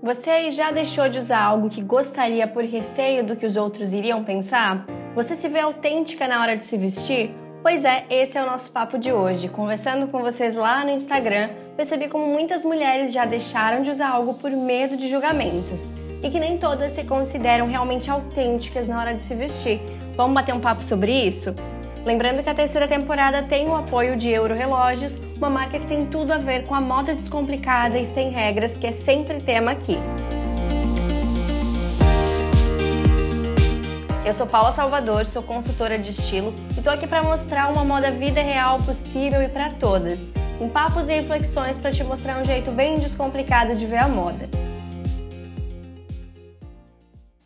Você aí já deixou de usar algo que gostaria por receio do que os outros iriam pensar? Você se vê autêntica na hora de se vestir? Pois é, esse é o nosso papo de hoje. Conversando com vocês lá no Instagram, percebi como muitas mulheres já deixaram de usar algo por medo de julgamentos e que nem todas se consideram realmente autênticas na hora de se vestir. Vamos bater um papo sobre isso? Lembrando que a terceira temporada tem o apoio de Euro Relógios, uma marca que tem tudo a ver com a moda descomplicada e sem regras, que é sempre tema aqui. Eu sou Paula Salvador, sou consultora de estilo e tô aqui para mostrar uma moda vida real possível e para todas, com papos e reflexões para te mostrar um jeito bem descomplicado de ver a moda.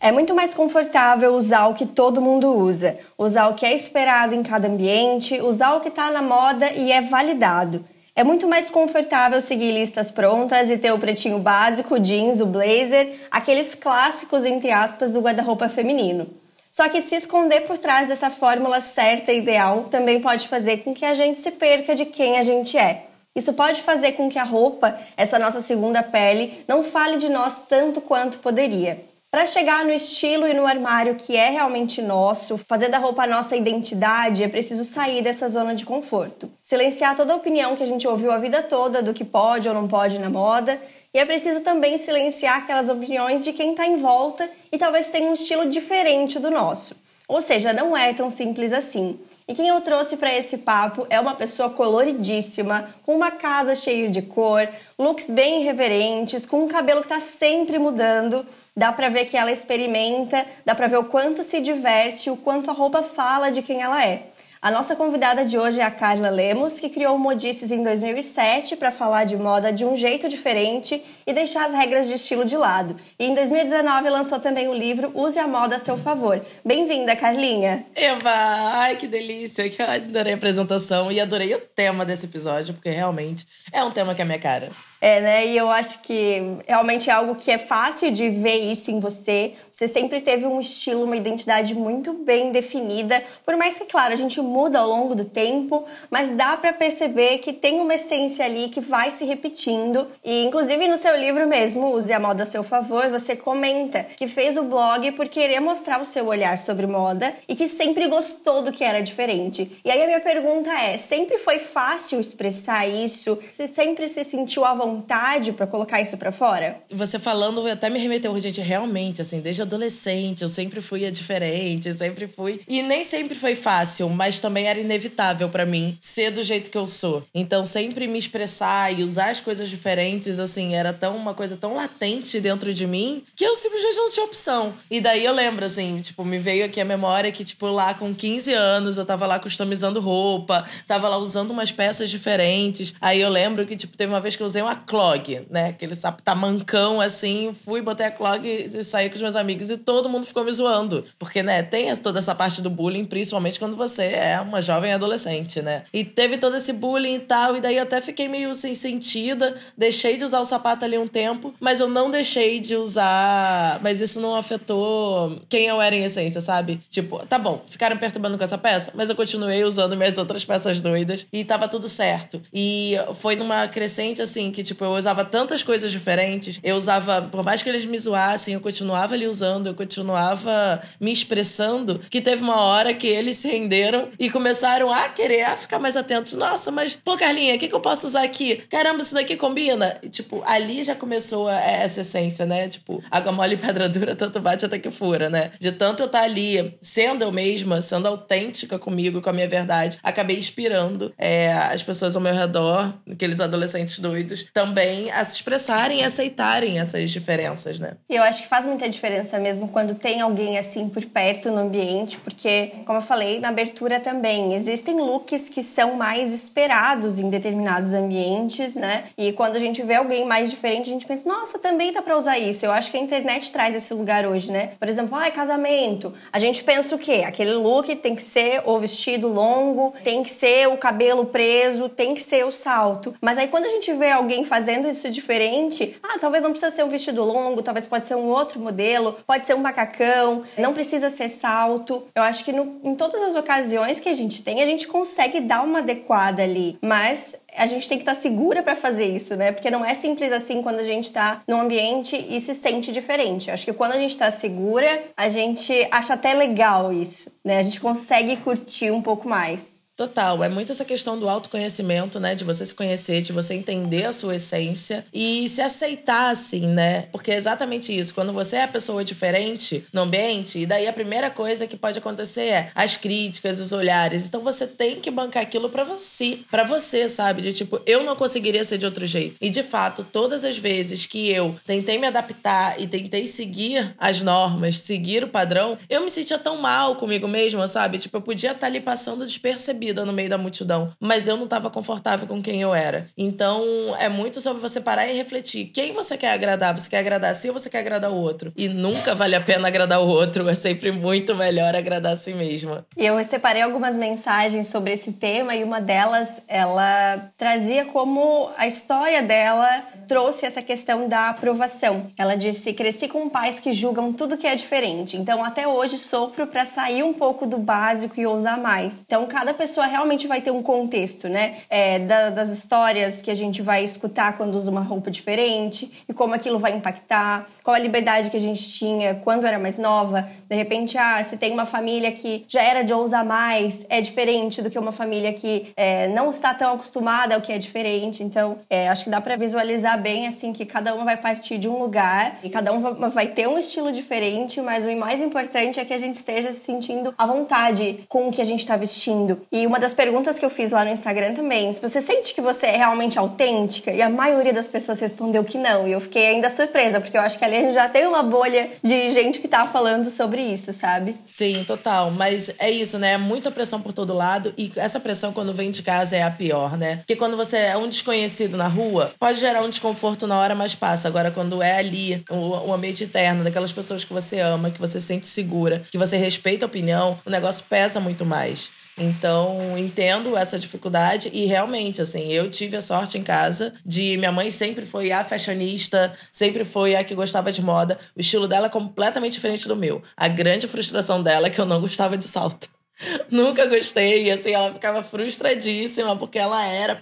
É muito mais confortável usar o que todo mundo usa, usar o que é esperado em cada ambiente, usar o que está na moda e é validado. É muito mais confortável seguir listas prontas e ter o pretinho básico, o jeans, o blazer, aqueles clássicos, entre aspas, do guarda-roupa feminino. Só que se esconder por trás dessa fórmula certa e ideal também pode fazer com que a gente se perca de quem a gente é. Isso pode fazer com que a roupa, essa nossa segunda pele, não fale de nós tanto quanto poderia. Para chegar no estilo e no armário que é realmente nosso, fazer da roupa nossa identidade, é preciso sair dessa zona de conforto. Silenciar toda a opinião que a gente ouviu a vida toda do que pode ou não pode na moda. E é preciso também silenciar aquelas opiniões de quem está em volta e talvez tenha um estilo diferente do nosso. Ou seja, não é tão simples assim. E quem eu trouxe para esse papo é uma pessoa coloridíssima, com uma casa cheia de cor, looks bem irreverentes, com um cabelo que está sempre mudando. Dá para ver que ela experimenta, dá para ver o quanto se diverte, o quanto a roupa fala de quem ela é. A nossa convidada de hoje é a Carla Lemos, que criou o Modices em 2007 para falar de moda de um jeito diferente e deixar as regras de estilo de lado. E em 2019 lançou também o livro Use a Moda a seu favor. Bem-vinda, Carlinha! Eva! Ai, que delícia! Que adorei a apresentação e adorei o tema desse episódio, porque realmente é um tema que é minha cara. É, né? E eu acho que realmente é algo que é fácil de ver isso em você. Você sempre teve um estilo, uma identidade muito bem definida. Por mais que, claro, a gente muda ao longo do tempo, mas dá para perceber que tem uma essência ali que vai se repetindo. E, inclusive, no seu livro mesmo, Use a Moda a Seu Favor, você comenta que fez o blog por querer mostrar o seu olhar sobre moda e que sempre gostou do que era diferente. E aí a minha pergunta é: sempre foi fácil expressar isso? Você sempre se sentiu à vontade? Vontade para colocar isso para fora? Você falando até me remeteu, gente, realmente, assim, desde adolescente eu sempre fui a diferente, sempre fui. E nem sempre foi fácil, mas também era inevitável para mim ser do jeito que eu sou. Então, sempre me expressar e usar as coisas diferentes, assim, era tão uma coisa tão latente dentro de mim que eu simplesmente não tinha opção. E daí eu lembro, assim, tipo, me veio aqui a memória que, tipo, lá com 15 anos eu tava lá customizando roupa, tava lá usando umas peças diferentes. Aí eu lembro que, tipo, teve uma vez que eu usei uma clog, né? Aquele sapo tamancão assim. Fui, botei a clog e saí com os meus amigos e todo mundo ficou me zoando. Porque, né, tem toda essa parte do bullying, principalmente quando você é uma jovem adolescente, né? E teve todo esse bullying e tal, e daí eu até fiquei meio sem sentida, deixei de usar o sapato ali um tempo, mas eu não deixei de usar. Mas isso não afetou quem eu era em essência, sabe? Tipo, tá bom, ficaram perturbando com essa peça, mas eu continuei usando minhas outras peças doidas e tava tudo certo. E foi numa crescente assim que, tipo, eu usava tantas coisas diferentes. Eu usava, por mais que eles me zoassem, eu continuava ali usando, eu continuava me expressando. Que teve uma hora que eles se renderam e começaram a querer a ficar mais atentos. Nossa, mas, pô, Carlinha, o que, que eu posso usar aqui? Caramba, isso daqui combina. E, tipo, ali já começou essa essência, né? Tipo, água mole e pedra dura, tanto bate até que fura, né? De tanto eu estar tá ali sendo eu mesma, sendo autêntica comigo, com a minha verdade, acabei inspirando é, as pessoas ao meu redor, aqueles adolescentes doidos, também a se expressarem e aceitarem essas diferenças, né? Eu acho que faz muita diferença mesmo quando tem alguém assim por perto no ambiente, porque, como eu falei na abertura também, existem looks que são mais esperados em determinados ambientes, né? E quando a gente vê alguém mais diferente, a gente pensa, nossa, também tá para usar isso. Eu acho que a internet traz esse lugar hoje, né? Por exemplo, ah, casamento. A gente pensa o quê? Aquele look tem que ser o vestido longo, tem que ser o cabelo preso, tem que ser o salto. Mas aí quando a gente vê alguém alguém fazendo isso diferente, ah, talvez não precisa ser um vestido longo, talvez pode ser um outro modelo, pode ser um macacão, não precisa ser salto. Eu acho que no, em todas as ocasiões que a gente tem, a gente consegue dar uma adequada ali, mas a gente tem que estar segura para fazer isso, né? Porque não é simples assim quando a gente está num ambiente e se sente diferente. Eu acho que quando a gente está segura, a gente acha até legal isso, né? A gente consegue curtir um pouco mais. Total, é muito essa questão do autoconhecimento, né? De você se conhecer, de você entender a sua essência e se aceitar assim, né? Porque é exatamente isso. Quando você é a pessoa diferente no ambiente, e daí a primeira coisa que pode acontecer é as críticas, os olhares. Então você tem que bancar aquilo para você, para você, sabe? De tipo, eu não conseguiria ser de outro jeito. E de fato, todas as vezes que eu tentei me adaptar e tentei seguir as normas, seguir o padrão, eu me sentia tão mal comigo mesma, sabe? Tipo, eu podia estar ali passando despercebida percebida no meio da multidão, mas eu não estava confortável com quem eu era. Então, é muito sobre você parar e refletir. Quem você quer agradar? Você quer agradar a si ou você quer agradar o outro? E nunca vale a pena agradar o outro, é sempre muito melhor agradar a si mesma. E eu separei algumas mensagens sobre esse tema e uma delas, ela trazia como a história dela trouxe essa questão da aprovação. Ela disse: "Cresci com pais que julgam tudo que é diferente. Então, até hoje sofro para sair um pouco do básico e ousar mais". Então, cada pessoa pessoa realmente vai ter um contexto, né? É, da, das histórias que a gente vai escutar quando usa uma roupa diferente e como aquilo vai impactar, qual a liberdade que a gente tinha quando era mais nova. De repente, ah, se tem uma família que já era de ousar mais, é diferente do que uma família que é, não está tão acostumada ao que é diferente. Então, é, acho que dá para visualizar bem, assim, que cada uma vai partir de um lugar e cada um vai ter um estilo diferente, mas o mais importante é que a gente esteja se sentindo à vontade com o que a gente está vestindo. E e uma das perguntas que eu fiz lá no Instagram também, se você sente que você é realmente autêntica, e a maioria das pessoas respondeu que não. E eu fiquei ainda surpresa, porque eu acho que ali a gente já tem uma bolha de gente que tá falando sobre isso, sabe? Sim, total. Mas é isso, né? Muita pressão por todo lado. E essa pressão, quando vem de casa, é a pior, né? Porque quando você é um desconhecido na rua, pode gerar um desconforto na hora, mas passa. Agora, quando é ali, o, o ambiente interno, daquelas pessoas que você ama, que você sente segura, que você respeita a opinião, o negócio pesa muito mais. Então, entendo essa dificuldade e realmente, assim, eu tive a sorte em casa de minha mãe sempre foi a fashionista, sempre foi a que gostava de moda. O estilo dela é completamente diferente do meu. A grande frustração dela é que eu não gostava de salto. Nunca gostei. Assim, ela ficava frustradíssima porque ela era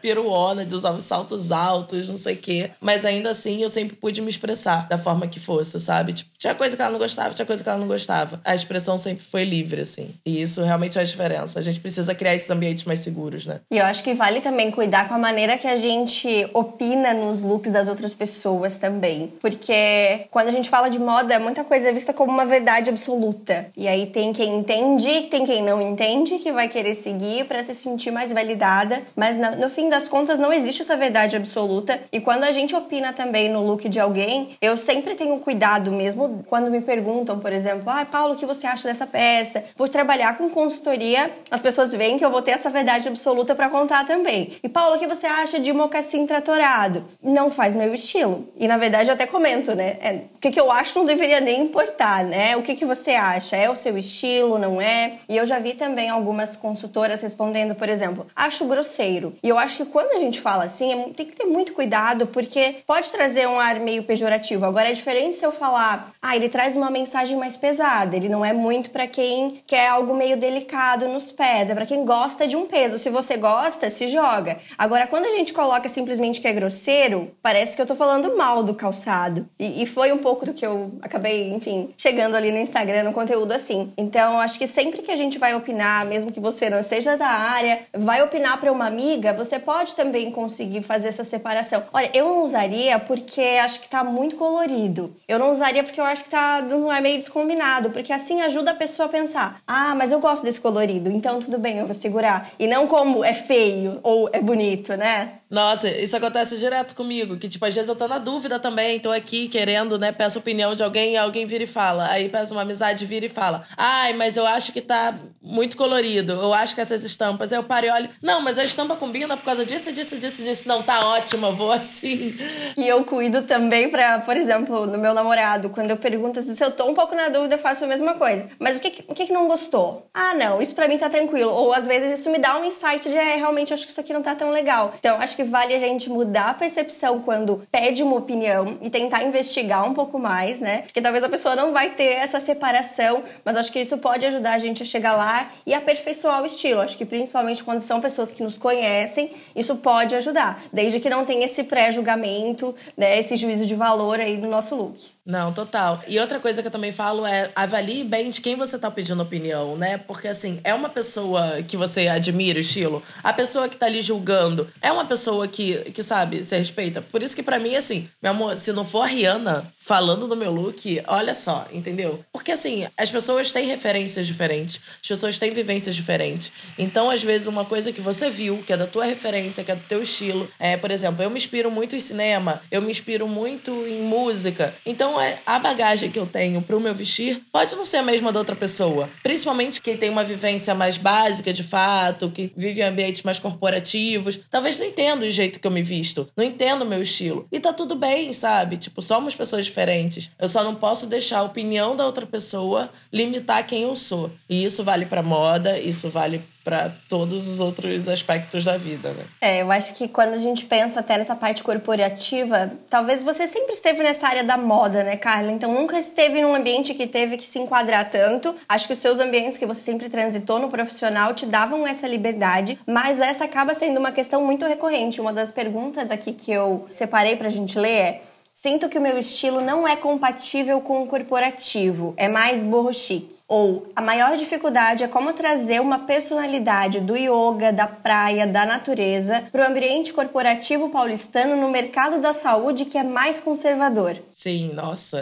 usar os saltos altos, não sei o quê. Mas ainda assim, eu sempre pude me expressar da forma que fosse, sabe? Tipo, tinha coisa que ela não gostava, tinha coisa que ela não gostava. A expressão sempre foi livre, assim. E isso realmente faz diferença. A gente precisa criar esses ambientes mais seguros, né? E eu acho que vale também cuidar com a maneira que a gente opina nos looks das outras pessoas também. Porque quando a gente fala de moda, muita coisa é vista como uma verdade absoluta. E aí tem quem entende, tem quem não entende que vai querer seguir para se sentir mais validada, mas no fim das contas não existe essa verdade absoluta. E quando a gente opina também no look de alguém, eu sempre tenho cuidado mesmo quando me perguntam, por exemplo, ah, Paulo, o que você acha dessa peça? Por trabalhar com consultoria, as pessoas veem que eu vou ter essa verdade absoluta para contar também. E Paulo, o que você acha de mocassim tratorado? Não faz meu estilo. E na verdade eu até comento, né? É, o que, que eu acho não deveria nem importar, né? O que, que você acha? É o seu estilo, não é? E eu já vi também algumas consultoras respondendo, por exemplo, acho grosseiro. E eu acho que quando a gente fala assim, é tem que ter muito cuidado, porque pode trazer um ar meio pejorativo. Agora é diferente se eu falar, ah, ele traz uma mensagem mais pesada, ele não é muito para quem quer algo meio delicado nos pés, é para quem gosta de um peso. Se você gosta, se joga. Agora, quando a gente coloca simplesmente que é grosseiro, parece que eu tô falando mal do calçado. E, e foi um pouco do que eu acabei, enfim, chegando ali no Instagram, no conteúdo assim. Então, acho que sempre que a gente vai opinar, mesmo que você não seja da área, vai opinar para uma amiga, você pode também conseguir fazer essa separação. Olha, eu não usaria porque acho que tá muito colorido. Eu não usaria porque eu acho que tá não é meio descombinado, porque assim ajuda a pessoa a pensar: "Ah, mas eu gosto desse colorido, então tudo bem, eu vou segurar". E não como é feio ou é bonito, né? Nossa, isso acontece direto comigo, que tipo, às vezes eu tô na dúvida também, tô aqui querendo, né, peço opinião de alguém alguém vira e fala. Aí peço uma amizade, vira e fala. Ai, mas eu acho que tá muito colorido, eu acho que essas estampas. Aí eu paro e olho, não, mas a estampa combina por causa disso, disso, disso, disso. Não, tá ótima, vou assim. E eu cuido também pra, por exemplo, no meu namorado, quando eu pergunto se eu tô um pouco na dúvida, eu faço a mesma coisa. Mas o que, o que, que não gostou? Ah, não, isso pra mim tá tranquilo. Ou às vezes isso me dá um insight de, é, realmente, acho que isso aqui não tá tão legal. Então, acho que que vale a gente mudar a percepção quando pede uma opinião e tentar investigar um pouco mais, né? Porque talvez a pessoa não vai ter essa separação, mas acho que isso pode ajudar a gente a chegar lá e aperfeiçoar o estilo. Acho que principalmente quando são pessoas que nos conhecem, isso pode ajudar, desde que não tenha esse pré-julgamento, né, esse juízo de valor aí no nosso look. Não, total. E outra coisa que eu também falo é avalie bem de quem você tá pedindo opinião, né? Porque assim, é uma pessoa que você admira o estilo, a pessoa que tá ali julgando, é uma pessoa que, que sabe, você respeita. Por isso que para mim, assim, meu amor, se não for a Rihanna falando do meu look, olha só, entendeu? Porque assim, as pessoas têm referências diferentes, as pessoas têm vivências diferentes. Então, às vezes, uma coisa que você viu, que é da tua referência, que é do teu estilo, é, por exemplo, eu me inspiro muito em cinema, eu me inspiro muito em música. Então, é, a bagagem que eu tenho pro meu vestir pode não ser a mesma da outra pessoa. Principalmente quem tem uma vivência mais básica, de fato, que vive em ambientes mais corporativos. Talvez não entenda o jeito que eu me visto, não entenda o meu estilo. E tá tudo bem, sabe? Tipo, somos pessoas diferentes. Eu só não posso deixar a opinião da outra pessoa limitar quem eu sou. E isso vale pra moda, isso vale para todos os outros aspectos da vida, né? É, eu acho que quando a gente pensa até nessa parte corporativa, talvez você sempre esteve nessa área da moda, né, Carla? Então nunca esteve num ambiente que teve que se enquadrar tanto. Acho que os seus ambientes que você sempre transitou no profissional te davam essa liberdade, mas essa acaba sendo uma questão muito recorrente. Uma das perguntas aqui que eu separei pra gente ler é Sinto que o meu estilo não é compatível com o corporativo, é mais borro chique. Ou a maior dificuldade é como trazer uma personalidade do yoga, da praia, da natureza para o ambiente corporativo paulistano no mercado da saúde que é mais conservador. Sim, nossa,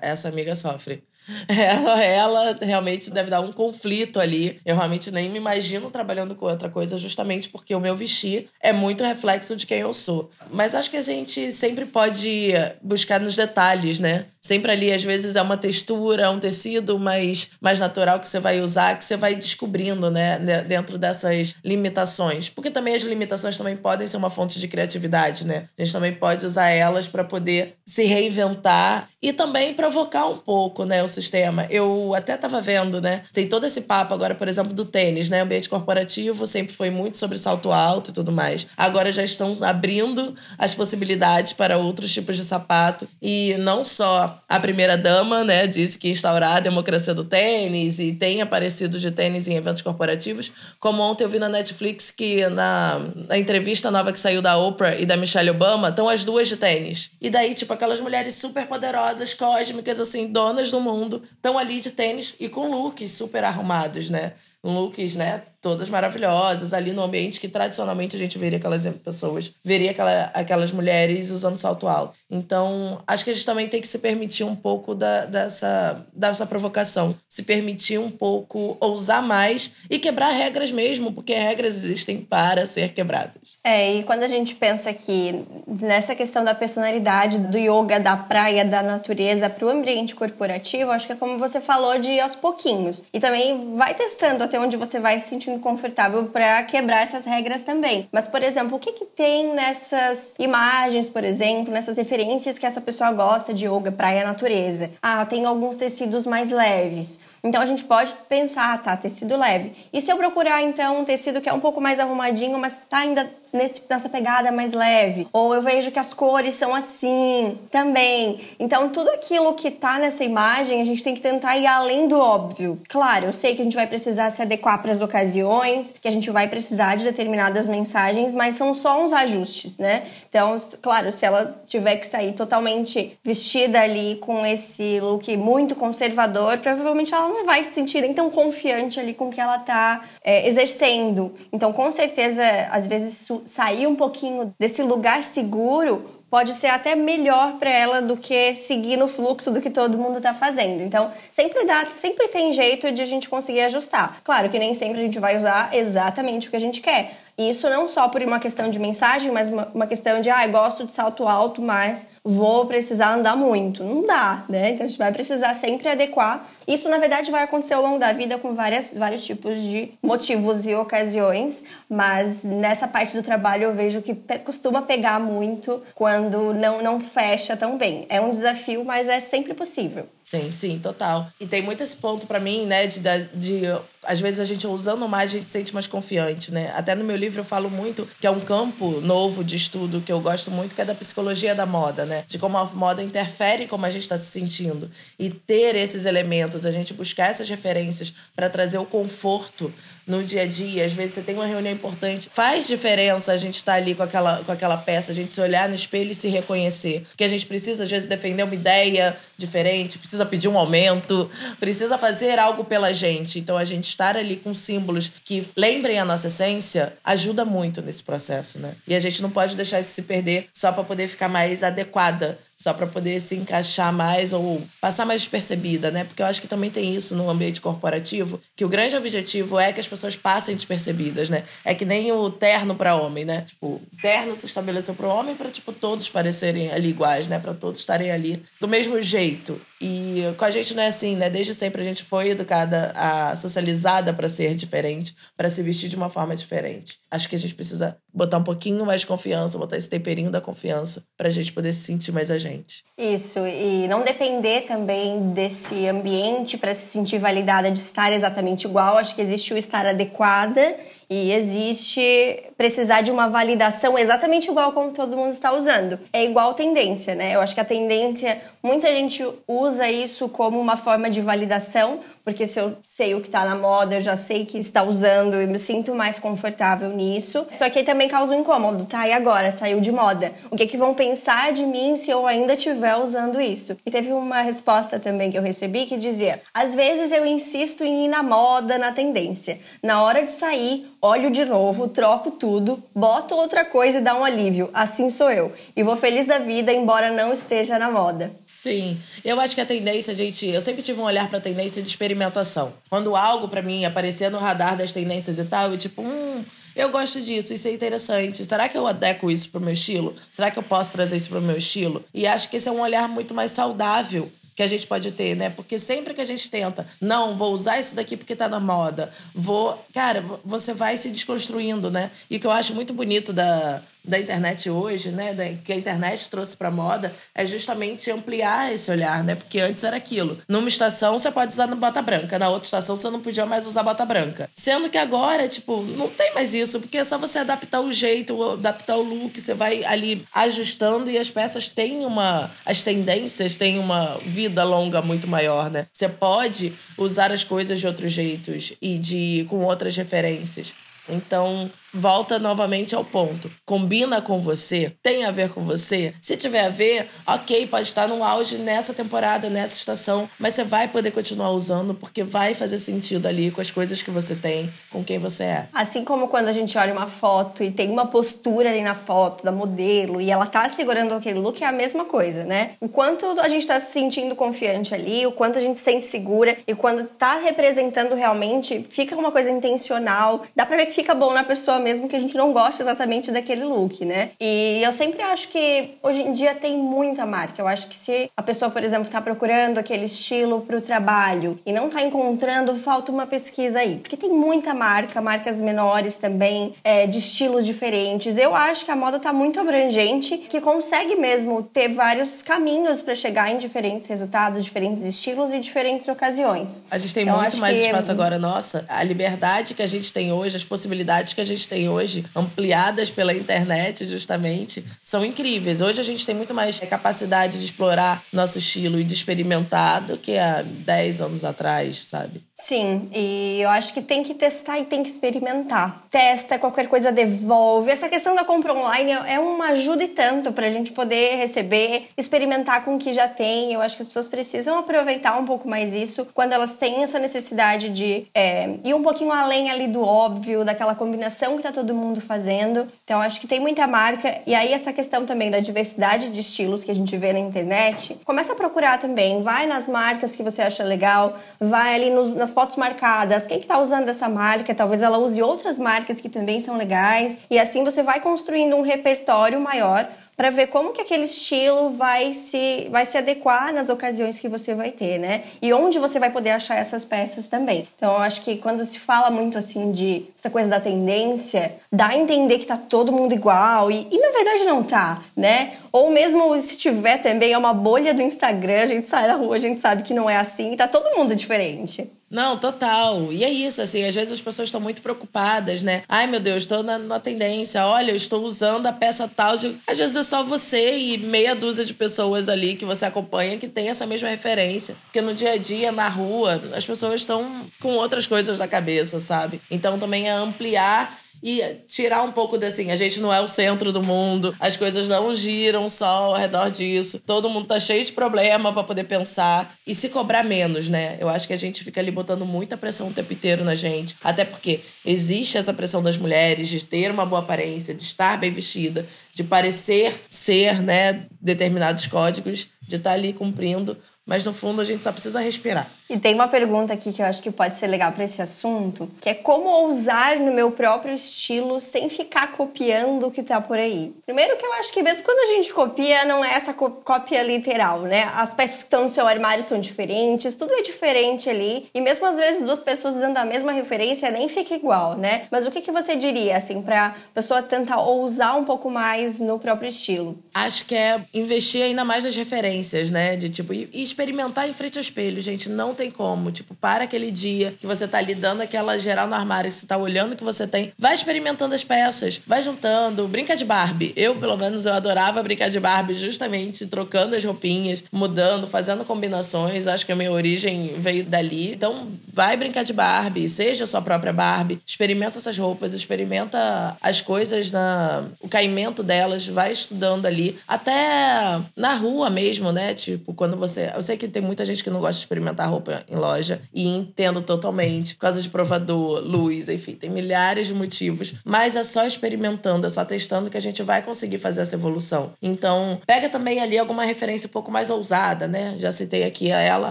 essa amiga sofre. Ela, ela realmente deve dar um conflito ali. Eu realmente nem me imagino trabalhando com outra coisa, justamente porque o meu vestir é muito reflexo de quem eu sou. Mas acho que a gente sempre pode buscar nos detalhes, né? Sempre ali, às vezes, é uma textura, um tecido mais, mais natural que você vai usar, que você vai descobrindo, né? Dentro dessas limitações. Porque também as limitações também podem ser uma fonte de criatividade, né? A gente também pode usar elas para poder se reinventar e também provocar um pouco, né? O sistema. Eu até tava vendo, né? Tem todo esse papo agora, por exemplo, do tênis, né? O ambiente corporativo sempre foi muito sobre salto alto e tudo mais. Agora já estão abrindo as possibilidades para outros tipos de sapato. E não só a primeira-dama, né, disse que instaurar a democracia do tênis e tem aparecido de tênis em eventos corporativos. Como ontem eu vi na Netflix que na, na entrevista nova que saiu da Oprah e da Michelle Obama, estão as duas de tênis. E daí, tipo, aquelas mulheres super poderosas, cósmicas, assim, donas do mundo, estão ali de tênis e com looks super arrumados, né? Looks, né? Todas maravilhosas, ali no ambiente que tradicionalmente a gente veria aquelas pessoas, veria aquela, aquelas mulheres usando salto alto. Então, acho que a gente também tem que se permitir um pouco da, dessa, dessa provocação, se permitir um pouco ousar mais e quebrar regras mesmo, porque regras existem para ser quebradas. É, e quando a gente pensa que nessa questão da personalidade, do yoga, da praia, da natureza para o ambiente corporativo, acho que é como você falou de ir aos pouquinhos. E também vai testando até onde você vai se sentindo confortável para quebrar essas regras também. Mas, por exemplo, o que, que tem nessas imagens, por exemplo, nessas referências que essa pessoa gosta de yoga, praia, natureza? Ah, tem alguns tecidos mais leves. Então a gente pode pensar, tá, tecido leve. E se eu procurar então um tecido que é um pouco mais arrumadinho, mas tá ainda nesse, nessa pegada mais leve. Ou eu vejo que as cores são assim também. Então, tudo aquilo que tá nessa imagem, a gente tem que tentar ir além do óbvio. Claro, eu sei que a gente vai precisar se adequar para as ocasiões, que a gente vai precisar de determinadas mensagens, mas são só uns ajustes, né? Então, claro, se ela tiver que sair totalmente vestida ali com esse look muito conservador, provavelmente ela não vai se sentir nem tão confiante ali com o que ela tá é, exercendo. Então, com certeza, às vezes sair um pouquinho desse lugar seguro pode ser até melhor para ela do que seguir no fluxo do que todo mundo está fazendo. Então, sempre dá, sempre tem jeito de a gente conseguir ajustar. Claro que nem sempre a gente vai usar exatamente o que a gente quer. Isso não só por uma questão de mensagem, mas uma, uma questão de, ah, gosto de salto alto, mas vou precisar andar muito. Não dá, né? Então a gente vai precisar sempre adequar. Isso, na verdade, vai acontecer ao longo da vida com várias, vários tipos de motivos e ocasiões, mas nessa parte do trabalho eu vejo que costuma pegar muito quando não, não fecha tão bem. É um desafio, mas é sempre possível. Sim, sim, total. E tem muito esse ponto para mim, né, de, de, de, às vezes a gente usando mais, a gente se sente mais confiante, né? Até no meu livro eu falo muito que é um campo novo de estudo que eu gosto muito, que é da psicologia da moda, né? De como a moda interfere como a gente está se sentindo. E ter esses elementos, a gente buscar essas referências para trazer o conforto no dia a dia. Às vezes você tem uma reunião importante. Faz diferença a gente estar tá ali com aquela, com aquela peça, a gente se olhar no espelho e se reconhecer. Porque a gente precisa, às vezes, defender uma ideia diferente, precisa pedir um aumento, precisa fazer algo pela gente. Então, a gente estar ali com símbolos que lembrem a nossa essência ajuda muito nesse processo, né? E a gente não pode deixar isso se perder só para poder ficar mais adequada só para poder se encaixar mais ou passar mais despercebida, né? Porque eu acho que também tem isso no ambiente corporativo, que o grande objetivo é que as pessoas passem despercebidas, né? É que nem o terno para homem, né? Tipo, o terno se estabeleceu para o homem para tipo todos parecerem ali iguais, né? Para todos estarem ali do mesmo jeito. E com a gente não é assim, né? Desde sempre a gente foi educada, a socializada para ser diferente, para se vestir de uma forma diferente. Acho que a gente precisa botar um pouquinho mais de confiança, botar esse temperinho da confiança para a gente poder se sentir mais a gente. Isso, e não depender também desse ambiente para se sentir validada de estar exatamente igual. Acho que existe o estar adequada e existe precisar de uma validação exatamente igual como todo mundo está usando. É igual tendência, né? Eu acho que a tendência, muita gente usa isso como uma forma de validação, porque se eu sei o que está na moda, eu já sei que está usando e me sinto mais confortável nisso. Só que aí também causa um incômodo, tá? E agora? Saiu de moda. O que, que vão pensar de mim se eu ainda estiver usando isso? E teve uma resposta também que eu recebi que dizia: às vezes eu insisto em ir na moda, na tendência. Na hora de sair, olho de novo, troco tudo, boto outra coisa e dá um alívio. Assim sou eu. E vou feliz da vida, embora não esteja na moda. Sim, eu acho que a tendência, gente, eu sempre tive um olhar para tendência de experimentação. Quando algo para mim aparecia no radar das tendências e tal, eu tipo, hum, eu gosto disso, isso é interessante. Será que eu adequo isso pro meu estilo? Será que eu posso trazer isso pro meu estilo? E acho que esse é um olhar muito mais saudável que a gente pode ter, né? Porque sempre que a gente tenta, não, vou usar isso daqui porque tá na moda, vou. Cara, você vai se desconstruindo, né? E o que eu acho muito bonito da, da internet hoje, né, da, que a internet trouxe para moda, é justamente ampliar esse olhar, né? Porque antes era aquilo. Numa estação você pode usar bota branca, na outra estação você não podia mais usar bota branca. Sendo que agora, tipo, não tem mais isso, porque é só você adaptar o jeito, adaptar o look, você vai ali ajustando e as peças têm uma as tendências têm uma vida longa muito maior, né? Você pode usar as coisas de outros jeitos e de com outras referências. Então, volta novamente ao ponto. Combina com você? Tem a ver com você? Se tiver a ver, ok, pode estar no auge nessa temporada, nessa estação, mas você vai poder continuar usando porque vai fazer sentido ali com as coisas que você tem, com quem você é. Assim como quando a gente olha uma foto e tem uma postura ali na foto da modelo e ela tá segurando aquele look, é a mesma coisa, né? O quanto a gente tá se sentindo confiante ali, o quanto a gente se sente segura e quando tá representando realmente, fica uma coisa intencional. Dá pra ver que fica bom na pessoa mesmo que a gente não gosta exatamente daquele look, né? E eu sempre acho que hoje em dia tem muita marca. Eu acho que se a pessoa, por exemplo, tá procurando aquele estilo para o trabalho e não tá encontrando, falta uma pesquisa aí. Porque tem muita marca, marcas menores também, é, de estilos diferentes. Eu acho que a moda tá muito abrangente, que consegue mesmo ter vários caminhos para chegar em diferentes resultados, diferentes estilos e diferentes ocasiões. A gente tem então, muito mais espaço agora, nossa. A liberdade que a gente tem hoje, as possibilidades possibilidades que a gente tem hoje, ampliadas pela internet, justamente, são incríveis. Hoje a gente tem muito mais capacidade de explorar nosso estilo e de experimentar do que há 10 anos atrás, sabe? Sim, e eu acho que tem que testar e tem que experimentar. Testa, qualquer coisa devolve. Essa questão da compra online é uma ajuda e tanto para a gente poder receber, experimentar com o que já tem. Eu acho que as pessoas precisam aproveitar um pouco mais isso quando elas têm essa necessidade de é, ir um pouquinho além ali do óbvio, daquela combinação que tá todo mundo fazendo. Então, acho que tem muita marca. E aí, essa questão também da diversidade de estilos que a gente vê na internet, começa a procurar também. Vai nas marcas que você acha legal, vai ali nos, nas fotos marcadas, quem que tá usando essa marca, talvez ela use outras marcas que também são legais, e assim você vai construindo um repertório maior para ver como que aquele estilo vai se, vai se adequar nas ocasiões que você vai ter, né? E onde você vai poder achar essas peças também. Então, eu acho que quando se fala muito assim de essa coisa da tendência, dá a entender que tá todo mundo igual e, e na verdade não tá, né? Ou mesmo se tiver também é uma bolha do Instagram, a gente sai na rua, a gente sabe que não é assim, tá todo mundo diferente. Não, total. E é isso, assim, às vezes as pessoas estão muito preocupadas, né? Ai, meu Deus, estou na, na, tendência. Olha, eu estou usando a peça tal. De... Às vezes é só você e meia dúzia de pessoas ali que você acompanha que tem essa mesma referência. Porque no dia a dia, na rua, as pessoas estão com outras coisas na cabeça, sabe? Então também é ampliar e tirar um pouco desse, a gente não é o centro do mundo, as coisas não giram só ao redor disso. Todo mundo tá cheio de problema para poder pensar e se cobrar menos, né? Eu acho que a gente fica ali botando muita pressão o tempo inteiro na gente, até porque existe essa pressão das mulheres de ter uma boa aparência, de estar bem vestida, de parecer ser, né, determinados códigos, de estar tá ali cumprindo mas no fundo a gente só precisa respirar. E tem uma pergunta aqui que eu acho que pode ser legal para esse assunto, que é como ousar no meu próprio estilo sem ficar copiando o que tá por aí. Primeiro que eu acho que mesmo quando a gente copia, não é essa cópia literal, né? As peças que estão no seu armário são diferentes, tudo é diferente ali, e mesmo às vezes duas pessoas usando a mesma referência nem fica igual, né? Mas o que, que você diria, assim, pra pessoa tentar ousar um pouco mais no próprio estilo? Acho que é investir ainda mais nas referências, né? De tipo, e experimentar em frente ao espelho, gente. Não tem como. Tipo, para aquele dia que você tá ali dando aquela geral no armário, você tá olhando o que você tem. Vai experimentando as peças, vai juntando, brinca de Barbie. Eu, pelo menos, eu adorava brincar de Barbie justamente trocando as roupinhas, mudando, fazendo combinações. Acho que a minha origem veio dali. Então, vai brincar de Barbie, seja a sua própria Barbie. Experimenta essas roupas, experimenta as coisas, na, o caimento delas, vai estudando ali. Até na rua mesmo, né? Tipo, quando você sei que tem muita gente que não gosta de experimentar roupa em loja e entendo totalmente, por causa de provador, luz, enfim, tem milhares de motivos, mas é só experimentando, é só testando que a gente vai conseguir fazer essa evolução. Então, pega também ali alguma referência um pouco mais ousada, né? Já citei aqui a ela,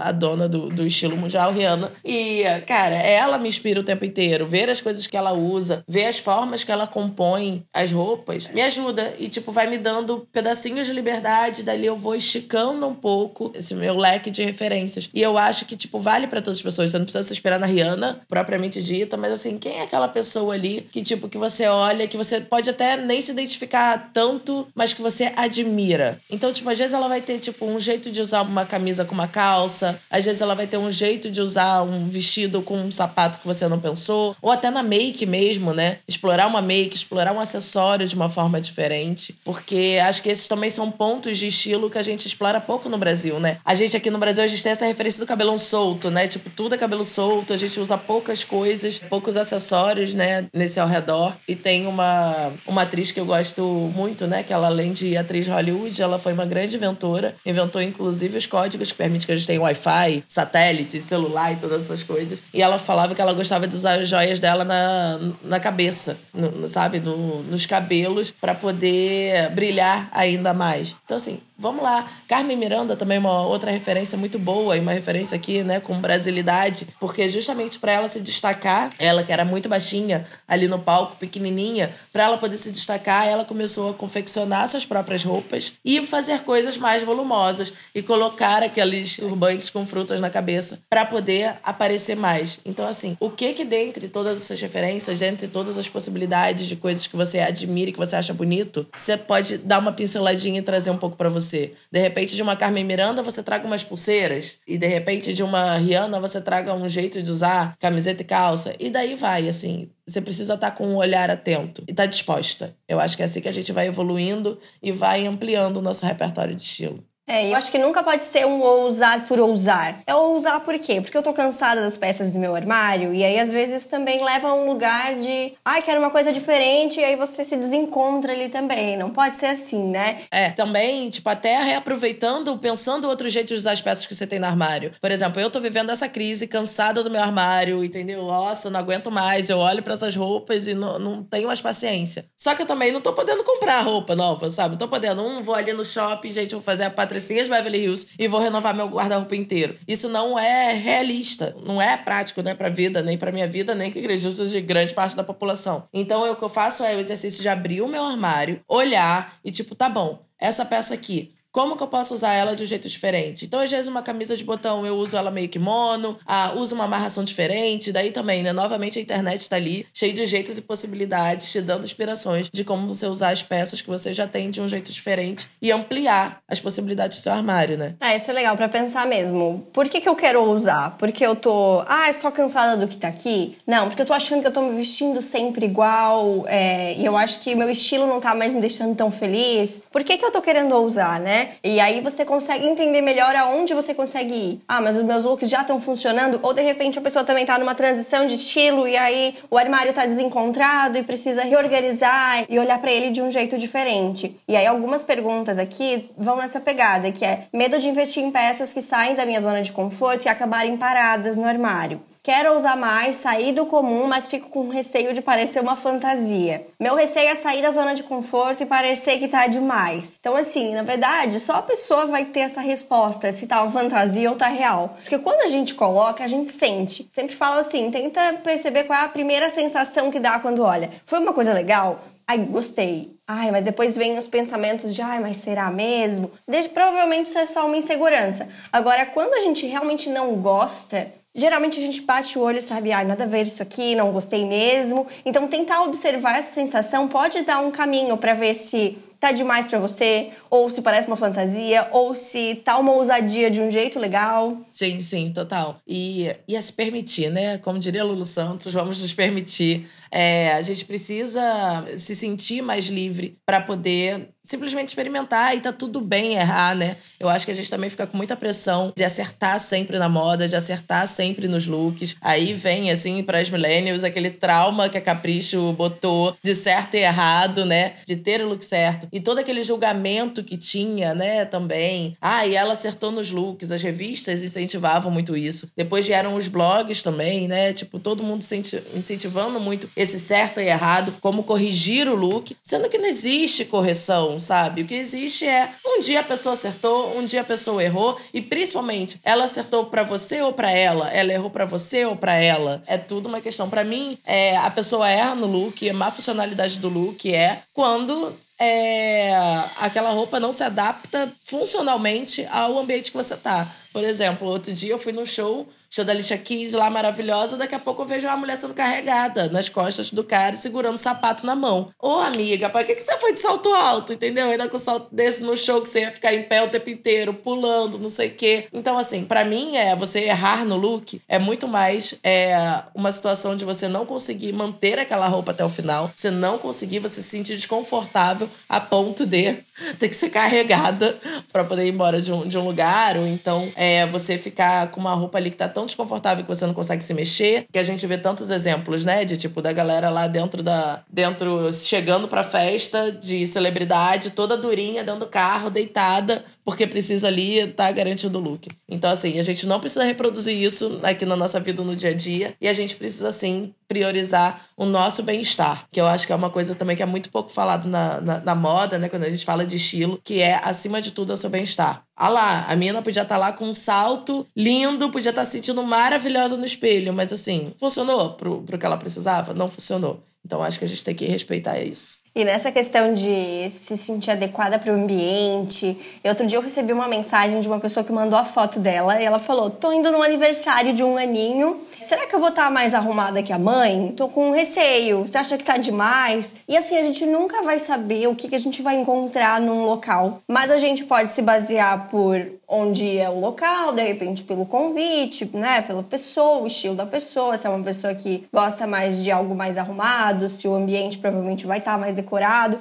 a dona do, do estilo mundial, Rihanna. E, cara, ela me inspira o tempo inteiro. Ver as coisas que ela usa, ver as formas que ela compõe as roupas, me ajuda. E, tipo, vai me dando pedacinhos de liberdade. Dali eu vou esticando um pouco esse meu leque de referências. E eu acho que, tipo, vale para todas as pessoas. Você não precisa se esperar na Rihanna, propriamente dita, mas assim, quem é aquela pessoa ali que, tipo, que você olha, que você pode até nem se identificar tanto, mas que você admira. Então, tipo, às vezes ela vai ter, tipo, um jeito de usar uma camisa com uma calça, às vezes ela vai ter um jeito de usar um vestido com um sapato que você não pensou, ou até na make mesmo, né? Explorar uma make, explorar um acessório de uma forma diferente, porque acho que esses também são pontos de estilo que a gente explora pouco no Brasil, né? A gente aqui no Brasil, a gente tem essa referência do cabelão solto, né? Tipo, tudo é cabelo solto, a gente usa poucas coisas, poucos acessórios, né? Nesse ao redor. E tem uma, uma atriz que eu gosto muito, né? Que ela, além de atriz Hollywood, ela foi uma grande inventora. Inventou, inclusive, os códigos que permitem que a gente tenha Wi-Fi, satélite, celular e todas essas coisas. E ela falava que ela gostava de usar as joias dela na, na cabeça, no, sabe? No, nos cabelos, para poder brilhar ainda mais. Então, assim, vamos lá. Carmen Miranda também é uma outra referência muito boa e uma referência aqui, né, com brasilidade, porque justamente para ela se destacar, ela que era muito baixinha ali no palco, pequenininha, para ela poder se destacar, ela começou a confeccionar suas próprias roupas e fazer coisas mais volumosas e colocar aqueles turbantes com frutas na cabeça para poder aparecer mais. Então assim, o que que dentre todas essas referências, dentre todas as possibilidades de coisas que você admira, que você acha bonito, você pode dar uma pinceladinha e trazer um pouco para você. De repente de uma Carmen Miranda você traga umas pulseiras e de repente de uma Rihanna você traga um jeito de usar camiseta e calça e daí vai, assim. Você precisa estar com um olhar atento e estar tá disposta. Eu acho que é assim que a gente vai evoluindo e vai ampliando o nosso repertório de estilo. É, eu acho que nunca pode ser um ousar por ousar. É ousar por quê? Porque eu tô cansada das peças do meu armário e aí às vezes isso também leva a um lugar de, ai, quero uma coisa diferente e aí você se desencontra ali também. Não pode ser assim, né? É, também, tipo, até reaproveitando, pensando outro jeito de usar as peças que você tem no armário. Por exemplo, eu tô vivendo essa crise, cansada do meu armário, entendeu? Nossa, não aguento mais. Eu olho para essas roupas e não, não tenho mais paciência. Só que eu também não tô podendo comprar roupa nova, sabe? Não tô podendo. Um, vou ali no shopping, gente, vou fazer a pátria patricinhas Beverly Hills e vou renovar meu guarda-roupa inteiro. Isso não é realista, não é prático, né, pra vida, nem pra minha vida, nem que acredito de grande parte da população. Então, o que eu faço é o exercício de abrir o meu armário, olhar e tipo, tá bom, essa peça aqui como que eu posso usar ela de um jeito diferente? Então, às vezes, uma camisa de botão eu uso ela meio que mono, ah, uso uma amarração diferente. Daí também, né? Novamente, a internet está ali, cheio de jeitos e possibilidades, te dando inspirações de como você usar as peças que você já tem de um jeito diferente e ampliar as possibilidades do seu armário, né? É, isso é legal para pensar mesmo. Por que, que eu quero usar? Porque eu tô, ah, é só cansada do que tá aqui? Não, porque eu tô achando que eu tô me vestindo sempre igual é, e eu acho que meu estilo não tá mais me deixando tão feliz. Por que, que eu tô querendo usar, né? E aí você consegue entender melhor aonde você consegue ir. Ah, mas os meus looks já estão funcionando? Ou de repente a pessoa também está numa transição de estilo e aí o armário está desencontrado e precisa reorganizar e olhar para ele de um jeito diferente. E aí algumas perguntas aqui vão nessa pegada, que é medo de investir em peças que saem da minha zona de conforto e acabarem paradas no armário. Quero usar mais, sair do comum, mas fico com receio de parecer uma fantasia. Meu receio é sair da zona de conforto e parecer que tá demais. Então, assim, na verdade, só a pessoa vai ter essa resposta se tá uma fantasia ou tá real. Porque quando a gente coloca, a gente sente. Sempre falo assim, tenta perceber qual é a primeira sensação que dá quando olha. Foi uma coisa legal? Ai, gostei. Ai, mas depois vem os pensamentos de, ai, mas será mesmo? Desde, provavelmente isso é só uma insegurança. Agora, quando a gente realmente não gosta, Geralmente a gente bate o olho e sabe, ah, nada a ver isso aqui, não gostei mesmo. Então tentar observar essa sensação pode dar um caminho para ver se tá demais para você, ou se parece uma fantasia, ou se tá uma ousadia de um jeito legal. Sim, sim, total. E, e a se permitir, né? Como diria Lulu Santos, vamos nos permitir. É, a gente precisa se sentir mais livre para poder simplesmente experimentar e tá tudo bem errar, né? Eu acho que a gente também fica com muita pressão de acertar sempre na moda, de acertar sempre nos looks. Aí vem, assim, para as millennials, aquele trauma que a Capricho botou de certo e errado, né? De ter o look certo. E todo aquele julgamento que tinha, né, também. Ah, e ela acertou nos looks. As revistas incentivavam muito isso. Depois vieram os blogs também, né? Tipo, todo mundo incentivando muito esse certo e errado, como corrigir o look, sendo que não existe correção sabe? O que existe é um dia a pessoa acertou, um dia a pessoa errou e principalmente ela acertou para você ou para ela, ela errou para você ou para ela. É tudo uma questão para mim. É, a pessoa erra no look, a má funcionalidade do look é quando é, aquela roupa não se adapta funcionalmente ao ambiente que você tá. Por exemplo, outro dia eu fui num show show da Alicia Keys lá maravilhosa, daqui a pouco eu vejo uma mulher sendo carregada nas costas do cara segurando sapato na mão. Ô, amiga, pra que, que você foi de salto alto, entendeu? Ainda com salto desse no show que você ia ficar em pé o tempo inteiro, pulando, não sei o quê. Então, assim, para mim, é você errar no look é muito mais é, uma situação de você não conseguir manter aquela roupa até o final, você não conseguir, você se sentir desconfortável a ponto de ter que ser carregada para poder ir embora de um, de um lugar, ou então é, você ficar com uma roupa ali que tá tão desconfortável que você não consegue se mexer, que a gente vê tantos exemplos, né? De tipo, da galera lá dentro da. dentro, chegando pra festa de celebridade, toda durinha, dentro do carro, deitada, porque precisa ali estar tá garantindo o look. Então, assim, a gente não precisa reproduzir isso aqui na nossa vida no dia a dia. E a gente precisa, sim, priorizar o nosso bem-estar, que eu acho que é uma coisa também que é muito pouco falado na, na, na, moda, né? Quando a gente fala de estilo, que é, acima de tudo, é o seu bem-estar. Ah lá, a mina podia estar tá lá com um salto lindo, podia estar tá se sentindo maravilhosa no espelho, mas assim, funcionou pro, pro que ela precisava? Não funcionou. Então acho que a gente tem que respeitar isso. E nessa questão de se sentir adequada para o ambiente, outro dia eu recebi uma mensagem de uma pessoa que mandou a foto dela e ela falou: "Tô indo no aniversário de um aninho. Será que eu vou estar tá mais arrumada que a mãe? Tô com receio. Você acha que tá demais?" E assim a gente nunca vai saber o que que a gente vai encontrar num local, mas a gente pode se basear por onde é o local, de repente pelo convite, né, pela pessoa, o estilo da pessoa, se é uma pessoa que gosta mais de algo mais arrumado, se o ambiente provavelmente vai estar tá mais decorado.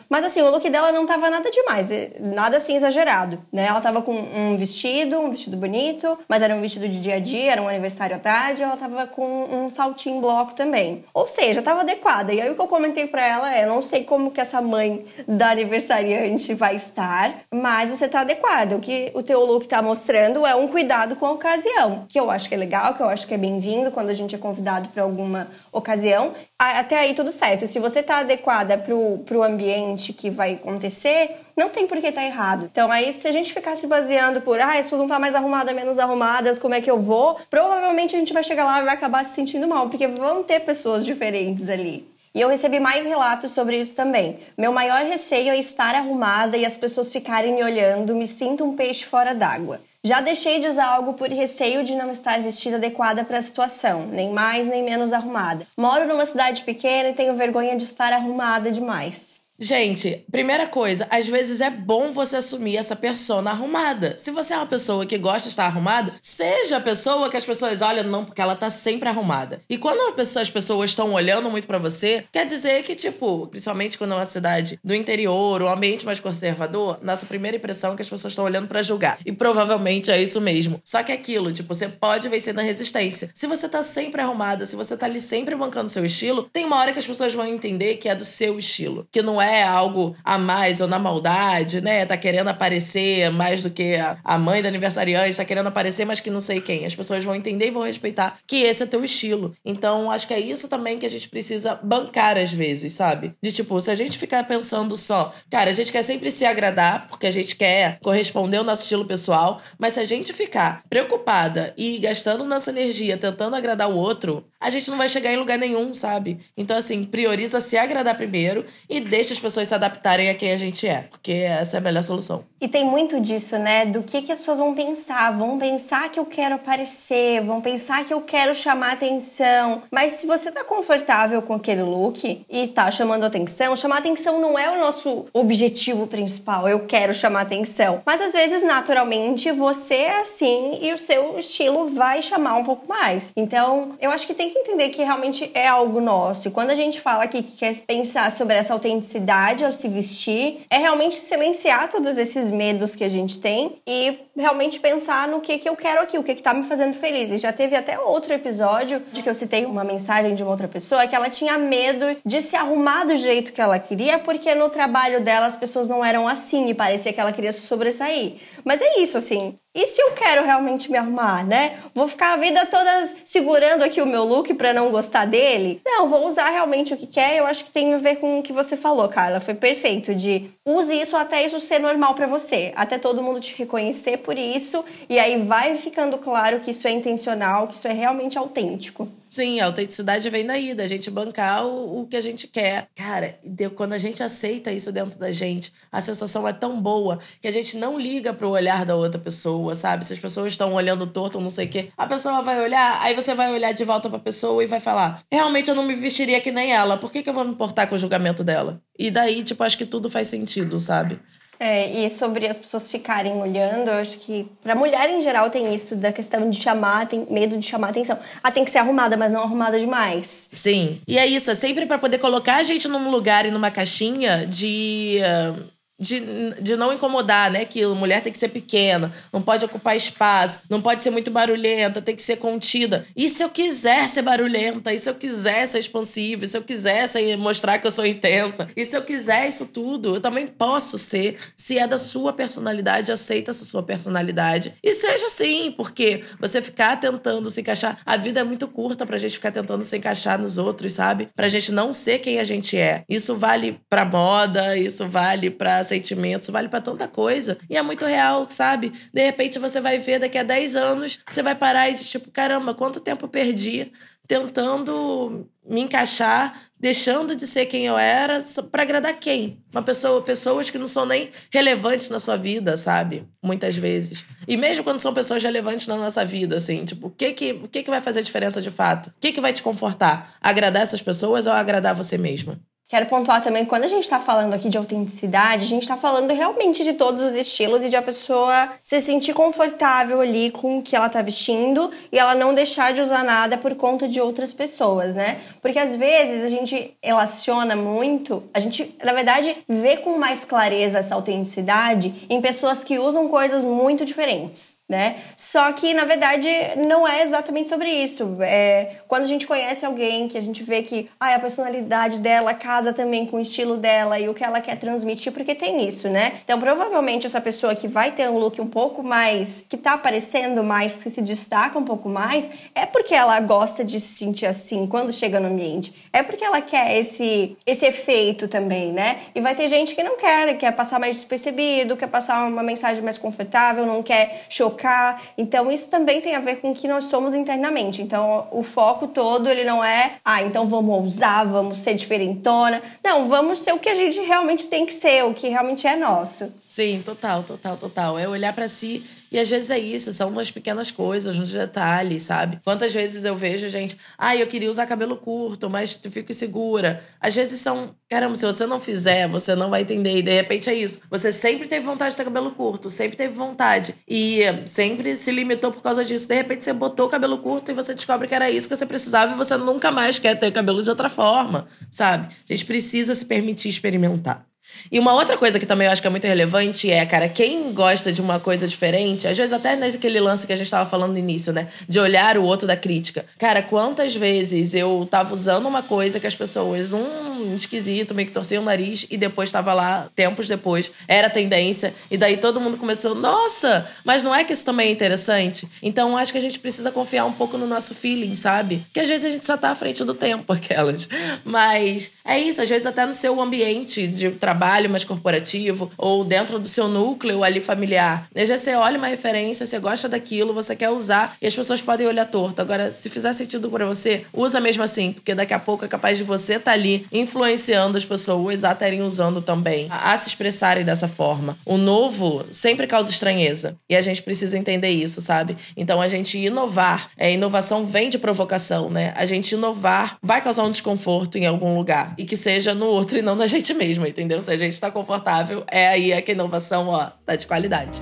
Mas assim, o look dela não tava nada demais, nada assim exagerado, né? Ela tava com um vestido, um vestido bonito, mas era um vestido de dia a dia, era um aniversário à tarde, ela tava com um saltinho bloco também. Ou seja, tava adequada. E aí o que eu comentei para ela é, não sei como que essa mãe da aniversariante vai estar, mas você tá adequada. O que o teu look tá mostrando é um cuidado com a ocasião, que eu acho que é legal, que eu acho que é bem-vindo quando a gente é convidado para alguma ocasião. Até aí tudo certo. Se você tá adequada pro, pro ambiente que vai acontecer, não tem por que tá errado. Então aí se a gente ficar se baseando por, ah, as pessoas vão estar tá mais arrumadas, menos arrumadas, como é que eu vou? Provavelmente a gente vai chegar lá e vai acabar se sentindo mal, porque vão ter pessoas diferentes ali. E eu recebi mais relatos sobre isso também. Meu maior receio é estar arrumada e as pessoas ficarem me olhando, me sinto um peixe fora d'água. Já deixei de usar algo por receio de não estar vestida adequada para a situação, nem mais nem menos arrumada. Moro numa cidade pequena e tenho vergonha de estar arrumada demais. Gente, primeira coisa, às vezes é bom você assumir essa persona arrumada. Se você é uma pessoa que gosta de estar arrumada, seja a pessoa que as pessoas olham não porque ela tá sempre arrumada. E quando uma pessoa, as pessoas estão olhando muito para você, quer dizer que tipo, principalmente quando é uma cidade do interior, um ambiente mais conservador, nossa primeira impressão é que as pessoas estão olhando para julgar. E provavelmente é isso mesmo. Só que é aquilo, tipo, você pode vencer na resistência. Se você tá sempre arrumada, se você tá ali sempre bancando seu estilo, tem uma hora que as pessoas vão entender que é do seu estilo, que não é é algo a mais ou na maldade, né? Tá querendo aparecer mais do que a mãe da aniversariante, tá querendo aparecer mais que não sei quem. As pessoas vão entender e vão respeitar que esse é teu estilo. Então, acho que é isso também que a gente precisa bancar às vezes, sabe? De tipo, se a gente ficar pensando só, cara, a gente quer sempre se agradar, porque a gente quer corresponder ao nosso estilo pessoal, mas se a gente ficar preocupada e gastando nossa energia tentando agradar o outro, a gente não vai chegar em lugar nenhum, sabe? Então, assim, prioriza se agradar primeiro e deixa as pessoas se adaptarem a quem a gente é, porque essa é a melhor solução. E tem muito disso, né? Do que, que as pessoas vão pensar. Vão pensar que eu quero aparecer, vão pensar que eu quero chamar atenção. Mas se você tá confortável com aquele look e tá chamando atenção, chamar atenção não é o nosso objetivo principal. Eu quero chamar atenção. Mas às vezes, naturalmente, você é assim e o seu estilo vai chamar um pouco mais. Então, eu acho que tem que entender que realmente é algo nosso. E quando a gente fala aqui que quer pensar sobre essa autenticidade ao se vestir, é realmente silenciar todos esses medos que a gente tem e realmente pensar no que, que eu quero aqui, o que, que tá me fazendo feliz. E já teve até outro episódio de que eu citei uma mensagem de uma outra pessoa que ela tinha medo de se arrumar do jeito que ela queria, porque no trabalho dela as pessoas não eram assim e parecia que ela queria se sobressair. Mas é isso, assim. E se eu quero realmente me arrumar, né? Vou ficar a vida toda segurando aqui o meu look para não gostar dele? Não, vou usar realmente o que quer. Eu acho que tem a ver com o que você falou, Carla. Foi perfeito de use isso até isso ser normal para você, até todo mundo te reconhecer por isso e aí vai ficando claro que isso é intencional, que isso é realmente autêntico. Sim, a autenticidade vem daí, da gente bancar o, o que a gente quer. Cara, quando a gente aceita isso dentro da gente, a sensação é tão boa que a gente não liga pro olhar da outra pessoa, sabe? Se as pessoas estão olhando torto ou não sei o quê, a pessoa vai olhar, aí você vai olhar de volta pra pessoa e vai falar: realmente eu não me vestiria que nem ela, por que, que eu vou me importar com o julgamento dela? E daí, tipo, acho que tudo faz sentido, sabe? É, e sobre as pessoas ficarem olhando, eu acho que para mulher em geral tem isso da questão de chamar, tem medo de chamar atenção. Ah, tem que ser arrumada, mas não arrumada demais. Sim. E é isso, é sempre para poder colocar a gente num lugar e numa caixinha de uh de, de não incomodar, né? Que mulher tem que ser pequena, não pode ocupar espaço, não pode ser muito barulhenta, tem que ser contida. E se eu quiser ser barulhenta, e se eu quiser ser expansiva, e se eu quiser ser, mostrar que eu sou intensa, e se eu quiser isso tudo, eu também posso ser. Se é da sua personalidade, aceita a sua personalidade. E seja assim, porque você ficar tentando se encaixar. A vida é muito curta pra gente ficar tentando se encaixar nos outros, sabe? Pra gente não ser quem a gente é. Isso vale pra moda, isso vale pra sentimentos, vale para tanta coisa. E é muito real, sabe? De repente você vai ver daqui a 10 anos, você vai parar e tipo, caramba, quanto tempo eu perdi tentando me encaixar, deixando de ser quem eu era para agradar quem? Uma pessoa, pessoas que não são nem relevantes na sua vida, sabe? Muitas vezes. E mesmo quando são pessoas relevantes na nossa vida, assim, tipo, o que que, o que, que vai fazer diferença de fato? O que que vai te confortar? Agradar essas pessoas ou agradar você mesma? Quero pontuar também, quando a gente está falando aqui de autenticidade, a gente está falando realmente de todos os estilos e de a pessoa se sentir confortável ali com o que ela está vestindo e ela não deixar de usar nada por conta de outras pessoas, né? Porque às vezes a gente relaciona muito, a gente, na verdade, vê com mais clareza essa autenticidade em pessoas que usam coisas muito diferentes né? Só que, na verdade, não é exatamente sobre isso. É, quando a gente conhece alguém que a gente vê que ah, a personalidade dela casa também com o estilo dela e o que ela quer transmitir, porque tem isso, né? Então, provavelmente, essa pessoa que vai ter um look um pouco mais, que tá aparecendo mais, que se destaca um pouco mais, é porque ela gosta de se sentir assim quando chega no ambiente. É porque ela quer esse, esse efeito também, né? E vai ter gente que não quer, quer passar mais despercebido, quer passar uma mensagem mais confortável, não quer chocar tocar. Então isso também tem a ver com o que nós somos internamente. Então o foco todo ele não é, ah, então vamos ousar, vamos ser diferentona. Não, vamos ser o que a gente realmente tem que ser, o que realmente é nosso. Sim, total, total, total. É olhar para si e às vezes é isso, são umas pequenas coisas, uns detalhes, sabe? Quantas vezes eu vejo gente, ah, eu queria usar cabelo curto, mas fico insegura. Às vezes são, caramba, se você não fizer, você não vai entender. E de repente é isso. Você sempre teve vontade de ter cabelo curto, sempre teve vontade. E sempre se limitou por causa disso. De repente você botou o cabelo curto e você descobre que era isso que você precisava e você nunca mais quer ter cabelo de outra forma, sabe? A gente precisa se permitir experimentar. E uma outra coisa que também eu acho que é muito relevante é, cara, quem gosta de uma coisa diferente, às vezes até naquele lance que a gente tava falando no início, né? De olhar o outro da crítica. Cara, quantas vezes eu tava usando uma coisa que as pessoas, um esquisito, meio que torciam o nariz, e depois tava lá, tempos depois, era tendência, e daí todo mundo começou, nossa, mas não é que isso também é interessante? Então acho que a gente precisa confiar um pouco no nosso feeling, sabe? Que às vezes a gente só tá à frente do tempo, aquelas. Mas é isso, às vezes até no seu ambiente de trabalho trabalho mais corporativo ou dentro do seu núcleo ali familiar. Às vezes você olha uma referência, você gosta daquilo, você quer usar e as pessoas podem olhar torto. Agora, se fizer sentido para você, usa mesmo assim, porque daqui a pouco é capaz de você estar tá ali influenciando as pessoas a terem usando também, a, a se expressarem dessa forma. O novo sempre causa estranheza e a gente precisa entender isso, sabe? Então a gente inovar, é, inovação vem de provocação, né? A gente inovar vai causar um desconforto em algum lugar e que seja no outro e não na gente mesma, entendeu? Se a gente está confortável, é aí é que a inovação, ó, tá de qualidade.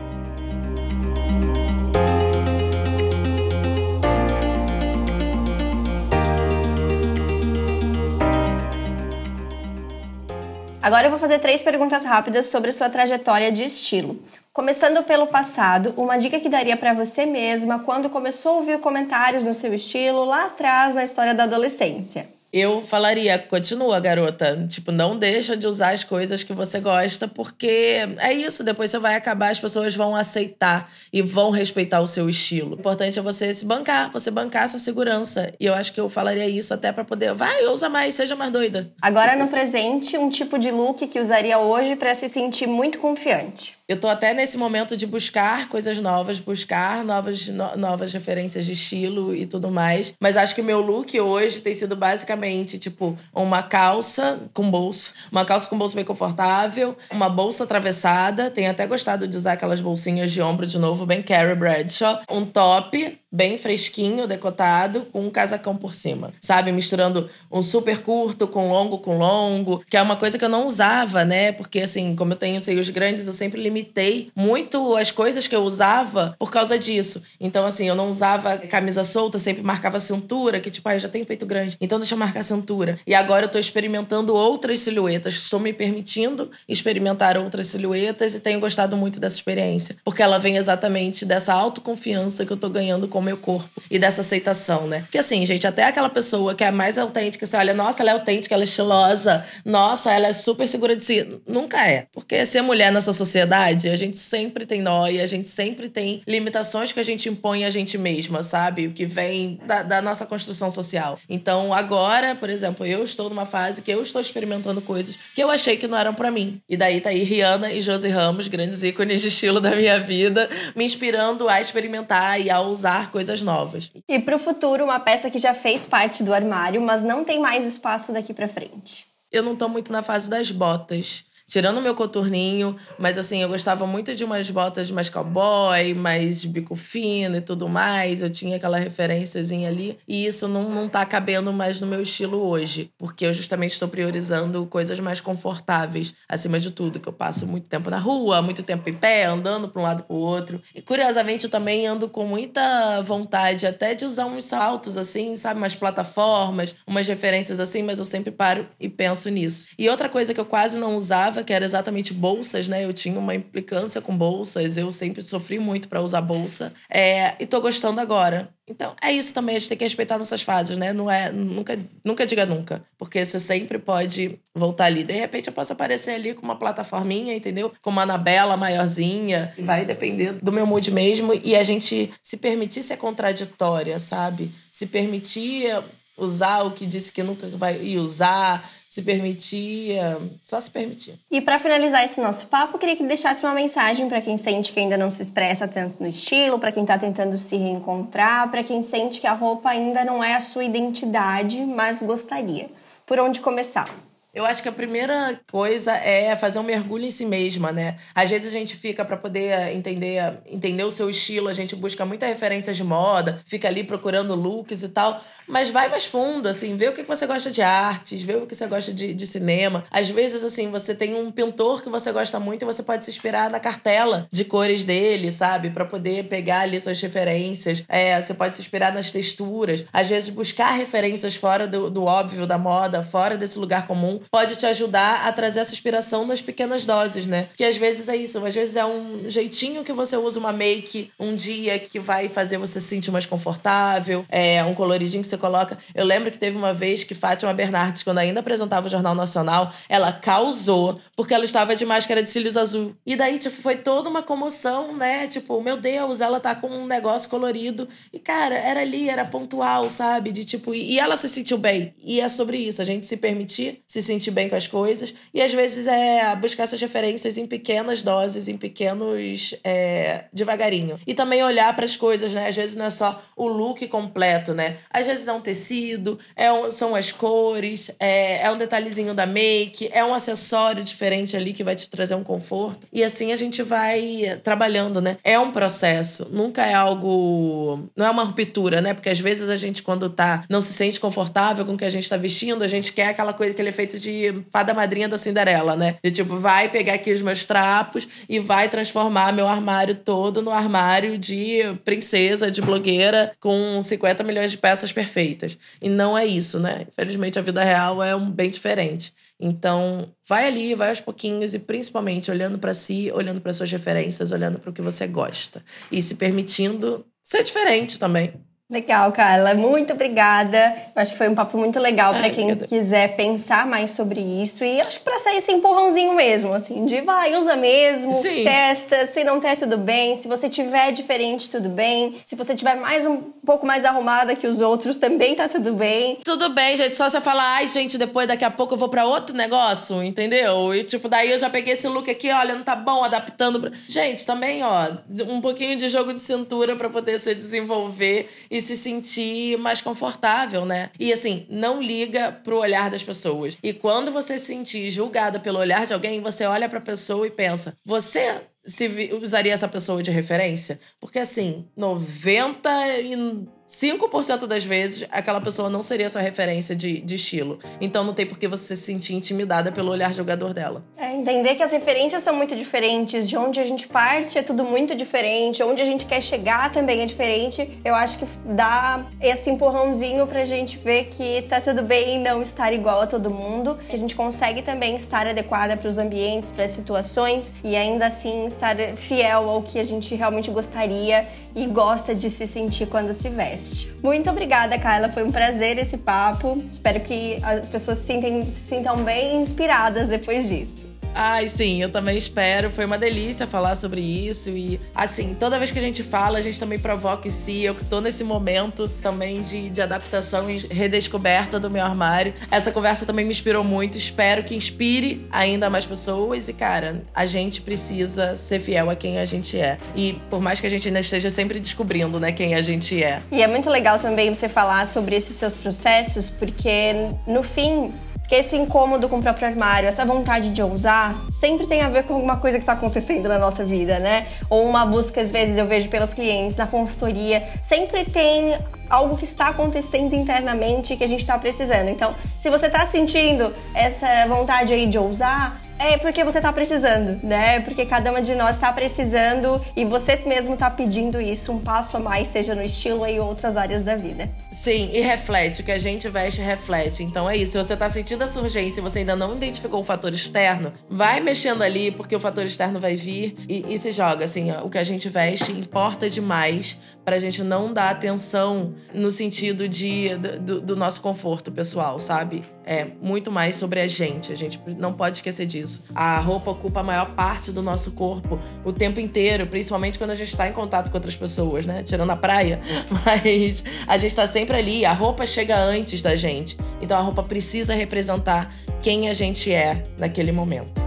Agora eu vou fazer três perguntas rápidas sobre sua trajetória de estilo. Começando pelo passado, uma dica que daria para você mesma quando começou a ouvir comentários no seu estilo lá atrás na história da adolescência eu falaria, continua, garota. Tipo, não deixa de usar as coisas que você gosta, porque é isso, depois você vai acabar, as pessoas vão aceitar e vão respeitar o seu estilo. O importante é você se bancar, você bancar essa segurança. E eu acho que eu falaria isso até para poder, vai, usa mais, seja mais doida. Agora no presente, um tipo de look que usaria hoje para se sentir muito confiante. Eu tô até nesse momento de buscar coisas novas, buscar novas, no, novas referências de estilo e tudo mais. Mas acho que meu look hoje tem sido basicamente, tipo, uma calça com bolso. Uma calça com bolso bem confortável, uma bolsa atravessada. Tenho até gostado de usar aquelas bolsinhas de ombro de novo, bem Carrie Bradshaw. Um top bem fresquinho, decotado, com um casacão por cima. Sabe? Misturando um super curto com longo com longo, que é uma coisa que eu não usava, né? Porque, assim, como eu tenho seios grandes, eu sempre limitei muito as coisas que eu usava por causa disso. Então, assim, eu não usava camisa solta, sempre marcava cintura, que tipo, ah, eu já tenho peito grande, então deixa eu marcar cintura. E agora eu tô experimentando outras silhuetas, estou me permitindo experimentar outras silhuetas e tenho gostado muito dessa experiência, porque ela vem exatamente dessa autoconfiança que eu tô ganhando com meu corpo e dessa aceitação, né? Porque assim, gente, até aquela pessoa que é mais autêntica, você olha, nossa, ela é autêntica, ela é estilosa, nossa, ela é super segura de si. Nunca é. Porque ser mulher nessa sociedade, a gente sempre tem nóia, a gente sempre tem limitações que a gente impõe a gente mesma, sabe? O que vem da, da nossa construção social. Então, agora, por exemplo, eu estou numa fase que eu estou experimentando coisas que eu achei que não eram para mim. E daí tá aí Rihanna e Josie Ramos, grandes ícones de estilo da minha vida, me inspirando a experimentar e a usar coisas novas. E para o futuro, uma peça que já fez parte do armário, mas não tem mais espaço daqui para frente. Eu não tô muito na fase das botas. Tirando meu coturninho, mas assim, eu gostava muito de umas botas mais cowboy, mais bico fino e tudo mais. Eu tinha aquela referênciazinha ali. E isso não, não tá cabendo mais no meu estilo hoje. Porque eu justamente estou priorizando coisas mais confortáveis, acima de tudo. Que eu passo muito tempo na rua, muito tempo em pé, andando para um lado para o outro. E curiosamente, eu também ando com muita vontade até de usar uns saltos, assim, sabe? Umas plataformas, umas referências assim, mas eu sempre paro e penso nisso. E outra coisa que eu quase não usava, que era exatamente bolsas, né? Eu tinha uma implicância com bolsas, eu sempre sofri muito para usar bolsa. É, e tô gostando agora. Então, é isso também, a gente tem que respeitar nossas fases, né? Não é, nunca, nunca diga nunca, porque você sempre pode voltar ali. De repente eu posso aparecer ali com uma plataforminha, entendeu? Com uma Anabela maiorzinha, vai depender do meu mood mesmo e a gente se permitir ser contraditória, sabe? Se permitir usar o que disse que nunca vai usar, se permitir, só se permitir. E para finalizar esse nosso papo, queria que deixasse uma mensagem para quem sente que ainda não se expressa tanto no estilo, para quem está tentando se reencontrar, para quem sente que a roupa ainda não é a sua identidade, mas gostaria. Por onde começar? Eu acho que a primeira coisa é fazer um mergulho em si mesma, né? Às vezes a gente fica para poder entender, entender o seu estilo, a gente busca muita referências de moda, fica ali procurando looks e tal, mas vai mais fundo, assim, vê o que você gosta de artes, vê o que você gosta de, de cinema. Às vezes, assim, você tem um pintor que você gosta muito e você pode se inspirar na cartela de cores dele, sabe? para poder pegar ali suas referências. É, você pode se inspirar nas texturas. Às vezes, buscar referências fora do, do óbvio da moda, fora desse lugar comum pode te ajudar a trazer essa inspiração nas pequenas doses, né? Que às vezes é isso, às vezes é um jeitinho que você usa uma make um dia que vai fazer você se sentir mais confortável, é um coloridinho que você coloca. Eu lembro que teve uma vez que Fátima Bernardes, quando ainda apresentava o Jornal Nacional, ela causou porque ela estava de máscara de cílios azul. E daí, tipo, foi toda uma comoção, né? Tipo, meu Deus, ela tá com um negócio colorido. E, cara, era ali, era pontual, sabe? De tipo, e ela se sentiu bem. E é sobre isso, a gente se permitir se sentir sentir bem com as coisas. E às vezes é buscar essas referências em pequenas doses, em pequenos. É, devagarinho. E também olhar para as coisas, né? Às vezes não é só o look completo, né? Às vezes é um tecido, é um, são as cores, é, é um detalhezinho da make, é um acessório diferente ali que vai te trazer um conforto. E assim a gente vai trabalhando, né? É um processo, nunca é algo. Não é uma ruptura, né? Porque às vezes a gente, quando tá, não se sente confortável com o que a gente tá vestindo, a gente quer aquela coisa, aquele efeito de fada madrinha da Cinderela, né? De tipo, vai pegar aqui os meus trapos e vai transformar meu armário todo no armário de princesa, de blogueira, com 50 milhões de peças perfeitas. E não é isso, né? Infelizmente, a vida real é um bem diferente. Então, vai ali, vai aos pouquinhos e principalmente olhando para si, olhando para suas referências, olhando para o que você gosta e se permitindo ser diferente também. Legal, Carla. Muito obrigada. Eu acho que foi um papo muito legal para quem obrigada. quiser pensar mais sobre isso. E acho que para sair esse empurrãozinho mesmo, assim, de vai, usa mesmo, Sim. testa. Se não der, tudo bem. Se você tiver diferente, tudo bem. Se você tiver mais um pouco mais arrumada que os outros, também tá tudo bem. Tudo bem, gente. Só você falar, ai, gente, depois daqui a pouco eu vou para outro negócio, entendeu? E tipo, daí eu já peguei esse look aqui, olha, não tá bom, adaptando. Pra... Gente, também, ó, um pouquinho de jogo de cintura para poder se desenvolver e se sentir mais confortável, né? E assim, não liga pro olhar das pessoas. E quando você se sentir julgada pelo olhar de alguém, você olha pra pessoa e pensa: você se usaria essa pessoa de referência? Porque assim, 90 e 5% das vezes, aquela pessoa não seria sua referência de, de estilo. Então não tem por que você se sentir intimidada pelo olhar jogador dela. É, entender que as referências são muito diferentes, de onde a gente parte é tudo muito diferente, onde a gente quer chegar também é diferente. Eu acho que dá esse empurrãozinho pra gente ver que tá tudo bem não estar igual a todo mundo, que a gente consegue também estar adequada para os ambientes, para as situações e ainda assim estar fiel ao que a gente realmente gostaria e gosta de se sentir quando se veste. Muito obrigada, Carla. Foi um prazer esse papo. Espero que as pessoas se, se sintam bem inspiradas depois disso. Ai, sim, eu também espero. Foi uma delícia falar sobre isso. E, assim, toda vez que a gente fala, a gente também provoca em si. Eu que tô nesse momento também de, de adaptação e redescoberta do meu armário. Essa conversa também me inspirou muito. Espero que inspire ainda mais pessoas. E, cara, a gente precisa ser fiel a quem a gente é. E por mais que a gente ainda esteja sempre descobrindo, né, quem a gente é. E é muito legal também você falar sobre esses seus processos, porque no fim que esse incômodo com o próprio armário, essa vontade de ousar, sempre tem a ver com alguma coisa que está acontecendo na nossa vida, né? Ou uma busca, às vezes, eu vejo pelos clientes, na consultoria, sempre tem algo que está acontecendo internamente que a gente está precisando. Então, se você está sentindo essa vontade aí de ousar, é porque você tá precisando, né? Porque cada uma de nós tá precisando e você mesmo tá pedindo isso, um passo a mais, seja no estilo em outras áreas da vida. Sim, e reflete, o que a gente veste reflete. Então é isso, se você tá sentindo essa urgência e você ainda não identificou o fator externo, vai mexendo ali, porque o fator externo vai vir e, e se joga. Assim, ó, o que a gente veste importa demais pra gente não dar atenção no sentido de, do, do nosso conforto pessoal, sabe? É muito mais sobre a gente. A gente não pode esquecer disso. A roupa ocupa a maior parte do nosso corpo o tempo inteiro, principalmente quando a gente está em contato com outras pessoas, né? Tirando a praia. Mas a gente está sempre ali. A roupa chega antes da gente. Então a roupa precisa representar quem a gente é naquele momento.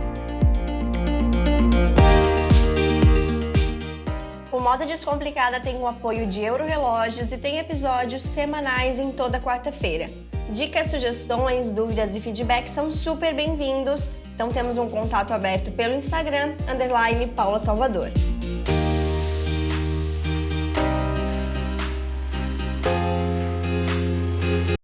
O Moda Descomplicada tem o apoio de Eurorelógios e tem episódios semanais em toda quarta-feira. Dicas, sugestões, dúvidas e feedback são super bem-vindos. Então temos um contato aberto pelo Instagram, underline Paula Salvador.